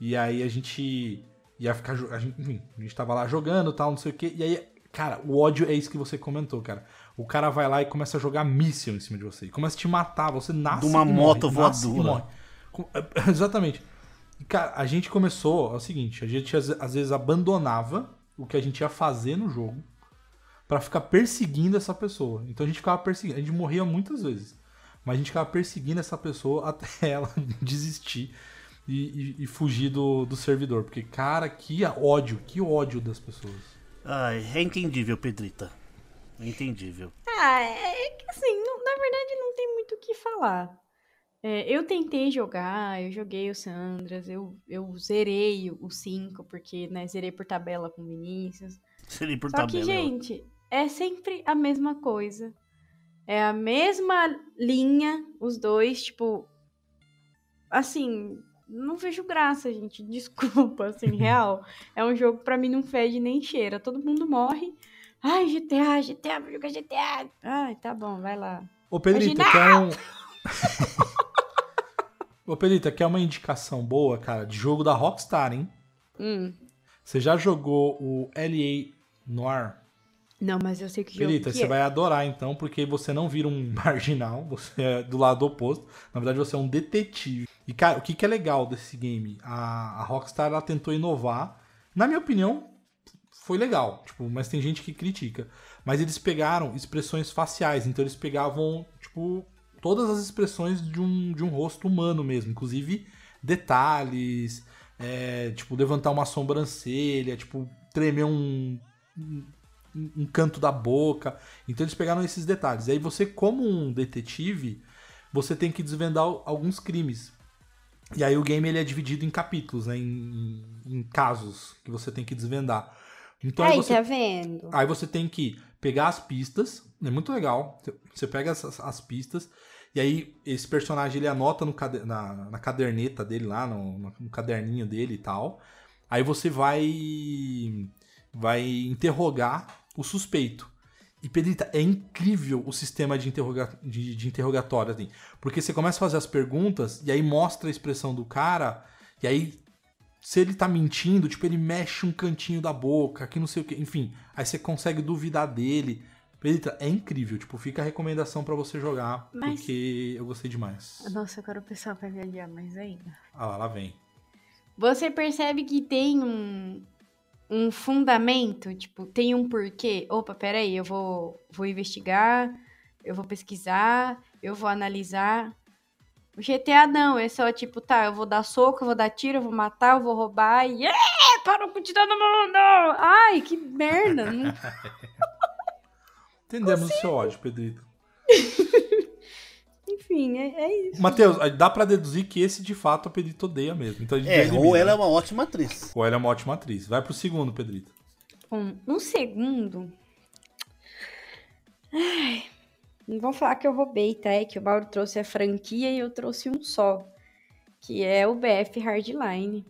E aí a gente ia ficar. A gente, enfim, a gente tava lá jogando tal, não sei o quê. E aí, cara, o ódio é isso que você comentou, cara. O cara vai lá e começa a jogar míssil em cima de você. E começa a te matar, você nasce. De uma moto voadora. Com- Exatamente. E, cara, a gente começou, é o seguinte, a gente às às vezes abandonava o que a gente ia fazer no jogo pra ficar perseguindo essa pessoa. Então a gente ficava perseguindo, a gente morria muitas vezes, mas a gente ficava perseguindo essa pessoa até ela desistir e, e- e fugir do, do servidor. Porque, cara, que ódio, que ódio das pessoas. Ai, é entendível, Pedrita. É entendível. Ah, é que assim, não- na verdade não tem muito o que falar. É, eu tentei jogar, eu joguei o Sandras, eu, eu zerei o 5, porque, né, zerei por tabela com o Vinícius. Seria por Só que, tabela. gente, é sempre a mesma coisa. É a mesma linha, os dois, tipo. Assim, não vejo graça, gente. Desculpa, assim, real. É um jogo pra mim não fede nem cheira. Todo mundo morre. Ai, GTA, GTA, vou jogar GTA. Ai, tá bom, vai lá. Ô, Imagina- quer um. Ô, Pedrita, quer uma indicação boa, cara, de jogo da Rockstar, hein? Hum. Você já jogou o LA Noir? Não, mas eu sei que jogo Pedrita, que você é. vai adorar então, porque você não vira um marginal, você é do lado oposto. Na verdade, você é um detetive. E, cara, o que, que é legal desse game? A, a Rockstar ela tentou inovar. Na minha opinião, foi legal. Tipo, mas tem gente que critica. Mas eles pegaram expressões faciais. Então eles pegavam, tipo, todas as expressões de um, de um rosto humano mesmo. Inclusive detalhes. é, tipo, levantar uma sobrancelha. Tipo, tremer um, um, canto da boca. Então eles pegaram esses detalhes. E aí você, como um detetive, você tem que desvendar alguns crimes. E aí o game ele é dividido em capítulos, né? Em, em casos que você tem que desvendar. Então aí Aí, você, tá vendo? aí você tem que pegar as pistas, é muito legal. Você pega as, as pistas e aí esse personagem ele anota no na, na caderneta dele lá, no- no caderninho dele e tal. Aí você vai vai interrogar o suspeito. E Pedrita, é incrível o sistema de, interroga de, de interrogatório, assim. Porque você começa a fazer as perguntas e aí mostra a expressão do cara, e aí, se ele tá mentindo, tipo, ele mexe um cantinho da boca, que não sei o que, enfim. Aí você consegue duvidar dele. Pedrita, é incrível, tipo, fica a recomendação pra você jogar, Mas- porque eu gostei demais. Nossa, agora o pessoal vai odiar mais ainda. Ah lá, lá vem. Você percebe que tem um, um fundamento, tipo, tem um porquê. Opa, peraí, eu vou, vou investigar, eu vou pesquisar, eu vou analisar. O GTA não, é só tipo, tá, eu vou dar soco, eu vou dar tiro, eu vou matar, eu vou roubar e. É, para com tirar no mundo! Ai, que merda! não- Entendemos o seu ódio, Pedrito. Enfim, é, é isso. Matheus, dá pra deduzir que esse de fato a Pedrito odeia mesmo. Então a gente É, elimina. ou ela é uma ótima atriz. Ou ela é uma ótima atriz. Vai pro segundo, Pedrito. Um, um segundo. Ai, não vão falar que eu roubei, tá? É que o Mauro trouxe a franquia e eu trouxe um só. Que é o BF Hardline.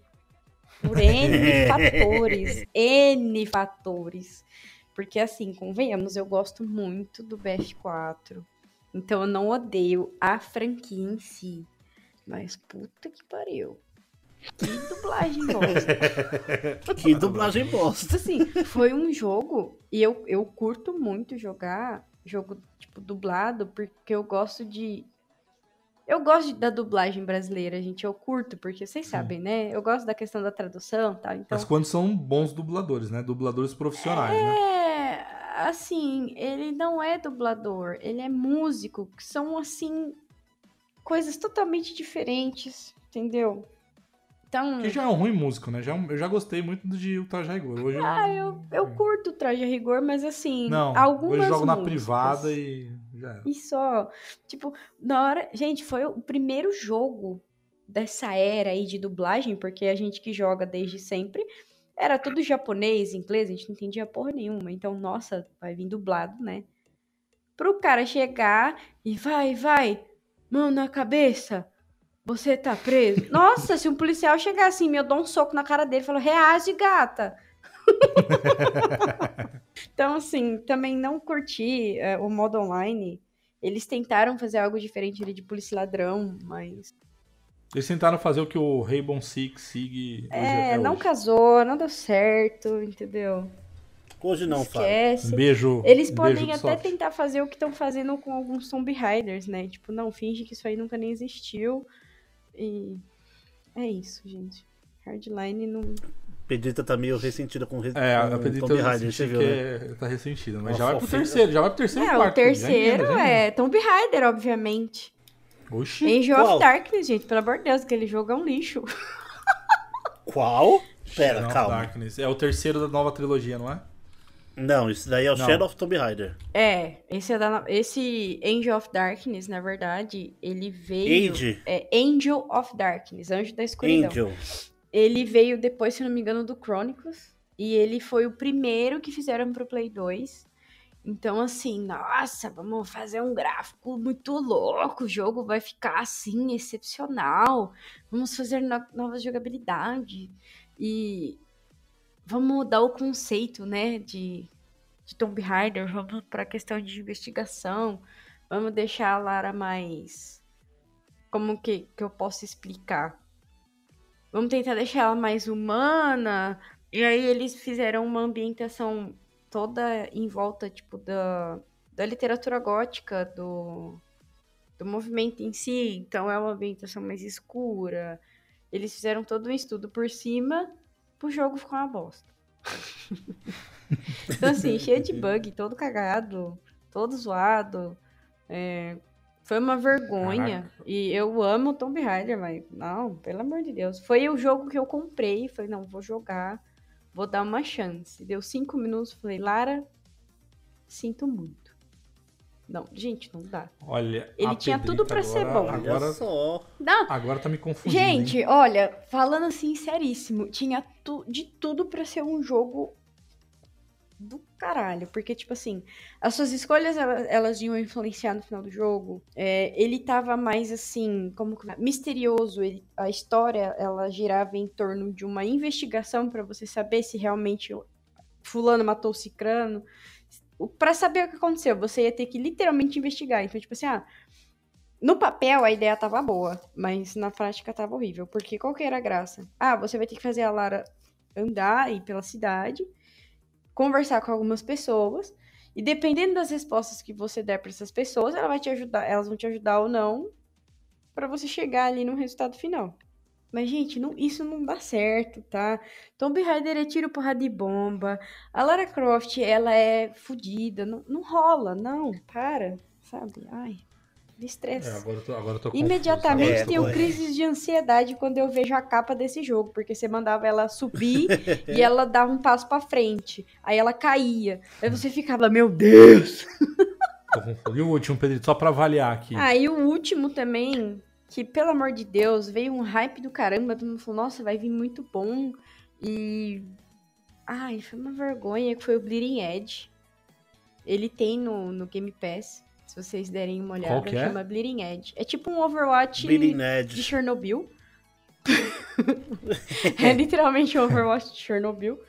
Por N fatores. N fatores. Porque assim, convenhamos, eu gosto muito do BF4. Então eu não odeio a franquia em si. Mas puta que pariu. Que dublagem bosta. Que dublagem bosta. assim, foi um jogo e eu, eu curto muito jogar jogo tipo dublado porque eu gosto de eu gosto da dublagem brasileira, gente. Eu curto porque vocês sabem, né? Eu gosto da questão da tradução, e tal. Então, Mas quando são bons dubladores, né? Dubladores profissionais, né? É, assim, ele não é dublador, ele é músico, que são assim coisas totalmente diferentes, entendeu? Então, Que já é um ruim músico, né? Já, é eu já gostei muito de Ultraja Rigor. Hoje ah, eu, eu curto o traje a rigor, mas assim, Não, algumas eu jogo na músicas- privada e já era. E só. Tipo, na hora. Gente, foi o primeiro jogo dessa era aí de dublagem, porque a gente que joga desde sempre era tudo japonês, inglês, a gente não entendia porra nenhuma. Então, nossa, vai vir dublado, né? Pro cara chegar e vai, vai, mão na cabeça, você tá preso. Nossa, se um policial chegar assim, eu dou um soco na cara dele e falo, reage, gata. Então, assim, também não curti é, o modo online. Eles tentaram fazer algo diferente ali de polícia ladrão, mas. Eles tentaram fazer o que o Rainbow Six Sig hoje É, é não hoje. casou, não deu certo, entendeu? Hoje não, Fábio. Esquece. Um beijo. Eles um podem beijo do até tentar fazer o que estão fazendo com alguns Tomb Raiders, né? Tipo, não, finge que isso aí nunca nem existiu. E. É isso, gente. Hardline não. Pedrita tá meio ressentida com, re... É, a Pedrita Tomb Raider, você viu, que né? é- tá ressentida. Mas Uma já vai pro terceiro, já vai pro terceiro e É, o quarto. já terceiro emenda, já é Tomb Raider, obviamente. Oxi. Angel Qual? of Darkness, gente, pelo amor de Deus, aquele jogo é um lixo. Qual? Pera, Shadow of calma. Darkness. É o terceiro da nova trilogia, não é? Não, isso daí é o Não. Shadow of Tomb Raider. É, esse, é da, esse Angel of Darkness, na verdade, ele veio. Age. É Angel of Darkness, Anjo da Escuridão. Angel. Ele veio depois, se não me engano, do Chronicles. E ele foi o primeiro que fizeram pro Play 2. Então, assim, nossa, vamos fazer um gráfico muito louco. O jogo vai ficar assim, excepcional. Vamos fazer no nova jogabilidade. E vamos mudar o conceito, né, de, de Tomb Raider. Vamos pra questão de investigação. Vamos deixar a Lara mais. Como que, que eu posso explicar? Vamos tentar deixar ela mais humana. E aí eles fizeram uma ambientação toda em volta, tipo, da, da literatura gótica, do, do movimento em si, então é uma ambientação mais escura. Eles fizeram todo um estudo por cima pro jogo ficar uma bosta. então, assim, cheio de bug, todo cagado, todo zoado. É, foi uma vergonha. Caraca. E eu amo Tomb Raider, mas não, pelo amor de Deus. Foi o jogo que eu comprei. Falei, não, vou jogar, vou dar uma chance. Deu cinco minutos, falei, Lara, sinto muito. Não, gente, não dá. Olha, Ele a tinha tudo pra Pedrita ser bom. Olha Agora, só. Não, agora tá me confundindo. hein? Gente, olha, falando assim, seríssimo, tinha tu- de tudo pra ser um jogo do caralho. Porque, tipo assim, as suas escolhas, elas, elas iam influenciar no final do jogo. É, ele tava mais, assim, como que- misterioso. Ele- a história, ela girava em torno de uma investigação pra você saber se realmente fulano matou o cicrano. Pra saber o que aconteceu, você ia ter que literalmente investigar. Então, tipo assim, ah, no papel a ideia tava boa, mas na prática tava horrível. Porque qual que era a graça? Ah, você vai ter que fazer a Lara andar aí pela cidade, conversar com algumas pessoas, e dependendo das respostas que você der pra essas pessoas, ela vai te ajudar, elas vão te ajudar ou não pra você chegar ali no resultado final. Mas, gente, não- isso não dá certo, tá? Tomb Raider é tiro, porrada de bomba. A Lara Croft, ela é fodida. Não, não rola, não. Para, sabe? Ai, me estressa. É, agora eu tô, agora eu tô. Imediatamente É, tenho ué. crises de ansiedade quando eu vejo a capa desse jogo, porque você mandava ela subir e ela dava um passo pra frente. Aí ela caía. Aí você ficava, meu Deus! E o último, Pedrito, só pra avaliar aqui. Ah, e o último também, que pelo amor de Deus, veio um hype do caramba, todo mundo falou, nossa, vai vir muito bom. E. Ai, foi uma vergonha que foi o Bleeding Edge. Ele tem no, no Game Pass. Se vocês derem uma olhada, Qual que é? chama Bleeding Edge. É tipo um Overwatch de. Chernobyl. é literalmente um Overwatch de Chernobyl.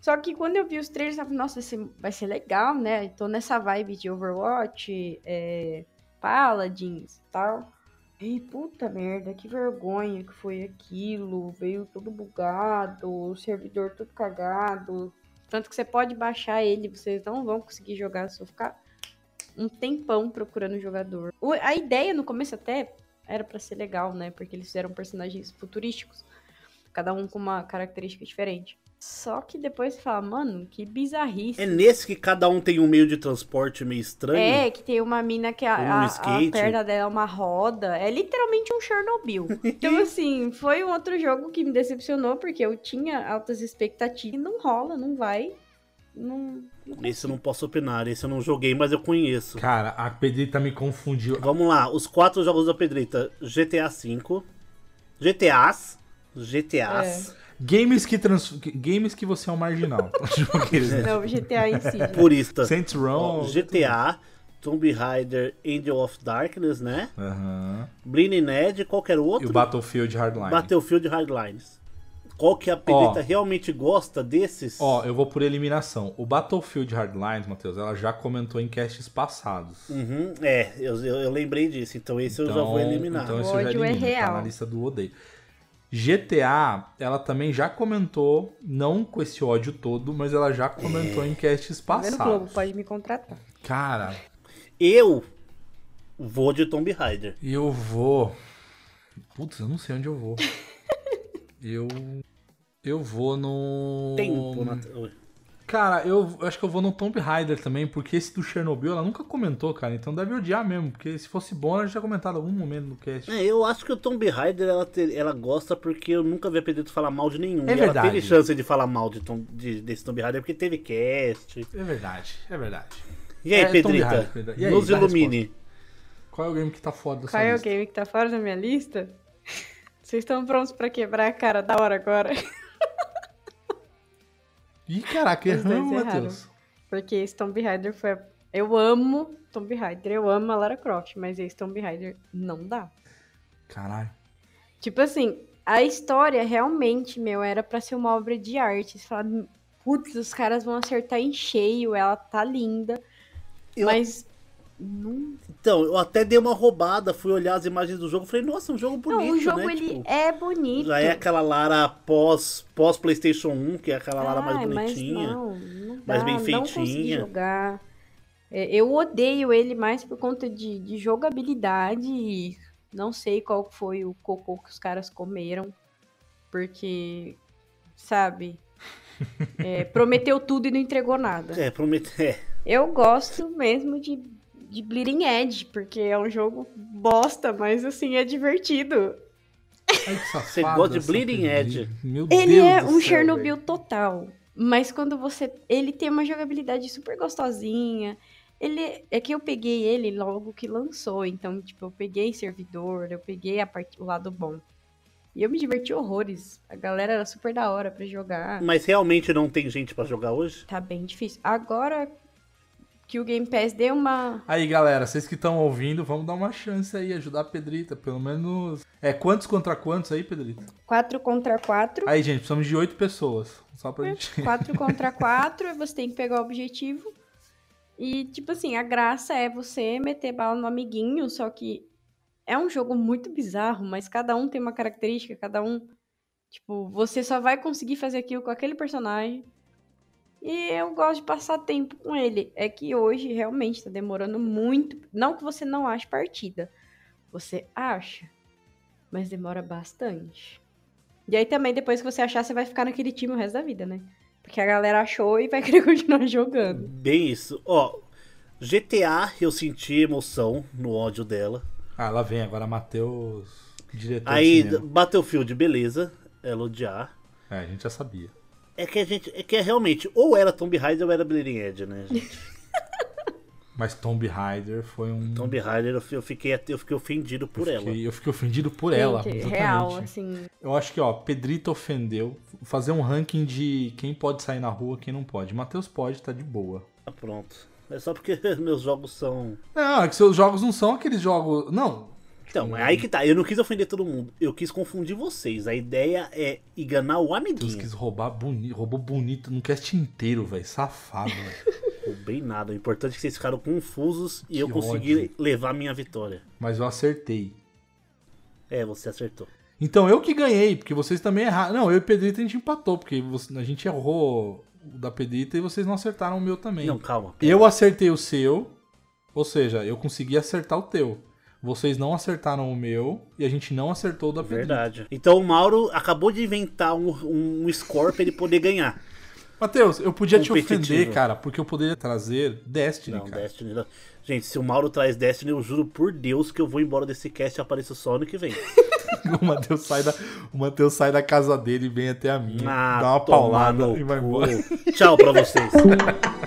Só que quando eu vi os trailers, eu falei, nossa, vai ser, vai ser legal, né? Tô nessa vibe de Overwatch, é, Paladins e tal. E puta merda, que vergonha que foi aquilo. Veio tudo bugado, o servidor tudo cagado. Tanto que você pode baixar ele, vocês não vão conseguir jogar, só ficar um tempão procurando o jogador. O- a ideia no começo até era pra ser legal, né? Porque eles fizeram personagens futurísticos, cada um com uma característica diferente. Só que depois você fala, mano, que bizarrice. É nesse que cada um tem um meio de transporte meio estranho. É, que tem uma mina que a, Um a- a perna dela é uma roda. É literalmente um Chernobyl. Então, assim, foi um outro jogo que me decepcionou, porque eu tinha altas expectativas. E não rola, não vai. Não. não Esse eu não posso opinar, esse eu não joguei, mas eu conheço. Cara, a Pedrita me confundiu. Vamos lá, os quatro jogos da Pedrita: GTA V, GTAs, GTAs, Games que, trans... Games que você é um marginal. Né? Não, GTA em si. já. Purista. Saints Row. GTA, Tomb Raider, Angel of Darkness, né? Aham. Bleeding Edge, qualquer E outro. o Battlefield Hardline. Battlefield Hardlines. Qual que a Pedrita realmente gosta desses? Ó, eu vou por eliminação. O Battlefield Hardlines, Matheus, ela já comentou em casts passados. Uhum, é, eu, eu, eu lembrei disso, então esse eu já vou eliminar. Então O esse eu já é elimino, tá real. na lista do odeio. GTA, ela também já comentou, não com esse ódio todo, mas ela já comentou em casts Tá vendo, Globo? passados. Pode me contratar. Cara, Eu vou de Tomb Raider. eu vou. Putz, eu não sei onde eu vou. eu. Eu vou no. Tempo na... Cara, eu acho que eu vou no Tomb Raider também, porque esse do Chernobyl ela nunca comentou, cara. Então deve odiar mesmo, porque se fosse bom ela já tinha comentado algum momento no cast. É, eu acho que o Tomb Raider ela, te- ela gosta porque eu nunca vi a Pedrito falar mal de nenhum. É e ela verdade. teve chance de falar mal de, Tom- de- desse Tomb Raider porque teve cast. É verdade, é verdade. E aí, É, Pedrita? Raider. E aí, nos ilumine. Qual é o game que tá fora da sua Qual é o lista? game que tá fora da minha lista? Vocês estão prontos pra quebrar a cara da hora agora? Ih, caraca, erramos. Matheus. Porque esse Tomb Raider foi. a- Eu amo Tomb Raider, eu amo a Lara Croft, mas esse Tomb Raider não dá. Caralho. Tipo assim, a história realmente, meu, era pra ser uma obra de arte. Você fala, putz, os caras vão acertar em cheio, ela tá linda. Eu- Mas. Não, Então, eu até dei uma roubada, fui olhar as imagens do jogo falei, nossa, um jogo bonito, não o jogo né? ele Tipo, é bonito. Já é aquela Lara pós, pós PlayStation 1, que é aquela Lara mais Ai, bonitinha. Mas não, não dá, mais bem Não feitinha. jogar. É, eu odeio ele mais por conta de, de jogabilidade. e Não sei qual foi o cocô que os caras comeram. Porque, sabe? é, prometeu tudo e não entregou nada. É, prometer. É. Eu gosto mesmo de, de Bleeding Edge, porque é um jogo bosta, mas assim, é divertido. Ai, safada Você gosta de Bleeding. Edge? Meu Ele Deus é um céu, Chernobyl velho. total. Mas quando você. Ele tem uma jogabilidade super gostosinha. Ele. É que eu peguei ele logo que lançou. Então, tipo, eu peguei servidor, eu peguei a parte, o lado bom. E eu me diverti horrores. A galera era super da hora pra jogar. Mas realmente não tem gente pra jogar hoje? Tá bem difícil. Agora que o Game Pass deu uma. Aí, galera, vocês que estão ouvindo, vamos dar uma chance aí, ajudar a Pedrita, pelo menos. É, quantos contra quantos aí, Pedrita? 4 contra 4. Aí, gente, precisamos de oito pessoas. Só pra gente. 4 contra 4, você tem que pegar o objetivo. E, tipo assim, a graça é você meter bala no amiguinho, só que é um jogo muito bizarro, mas cada um tem uma característica, cada um. Tipo, você só vai conseguir fazer aquilo com aquele personagem. E eu gosto de passar tempo com ele. É que hoje realmente tá demorando muito. Não que você não ache partida. Você acha, mas demora bastante. E aí também, depois que você achar, você vai ficar naquele time o resto da vida, né? Porque a galera achou e vai querer continuar jogando. Bem isso. Ó, GTA eu senti emoção no ódio dela. Ah, lá vem, agora Matheus, diretor Aí. Battlefield, beleza. Ela odiar. É, a gente já sabia. É que a gente. É que é realmente, ou era Tomb Raider ou era Bleeding Edge, né, gente? Mas Tomb Raider foi um... Tomb Raider eu, eu fiquei, eu fiquei ofendido por eu ela. fiquei, eu fiquei ofendido por ela. Gente, exatamente. real, assim. Eu acho que, ó, Pedrito ofendeu. Fazer um ranking de quem pode sair na rua, quem não pode. Matheus pode, tá de boa. Ah, pronto. É só porque meus jogos são. Não, é que seus jogos não são aqueles jogos. Não. Então, é aí que tá. Eu não quis ofender todo mundo. Eu quis confundir vocês. A ideia é enganar o Deus amiguinho. quis roubar bonito. Roubou bonito no cast inteiro, velho. Safado, velho. Roubei nada. O importante é que vocês ficaram confusos e eu consegui ódio. levar a minha vitória. Mas eu acertei. É, você acertou. Então eu que ganhei, porque vocês também erraram. Não, eu e Pedrito a gente empatou, porque a gente errou o da Pedrita e vocês não acertaram o meu também. Não, calma. Eu acertei o seu, ou seja, eu consegui acertar o teu. Vocês não acertaram o meu e a gente não acertou o da Pedrita. Verdade. Então o Mauro acabou de inventar um, um score pra ele poder ganhar. Matheus, eu podia te ofender, cara, porque eu poderia trazer Destiny, Não, cara. Destiny. não. Gente, se o Mauro traz Destiny, eu juro por Deus que eu vou embora desse cast e apareço só ano que vem. O Matheus sai, da, o Matheus sai da casa dele e vem até a minha, Ah, dá uma paulada no e vai embora. Tchau pra vocês.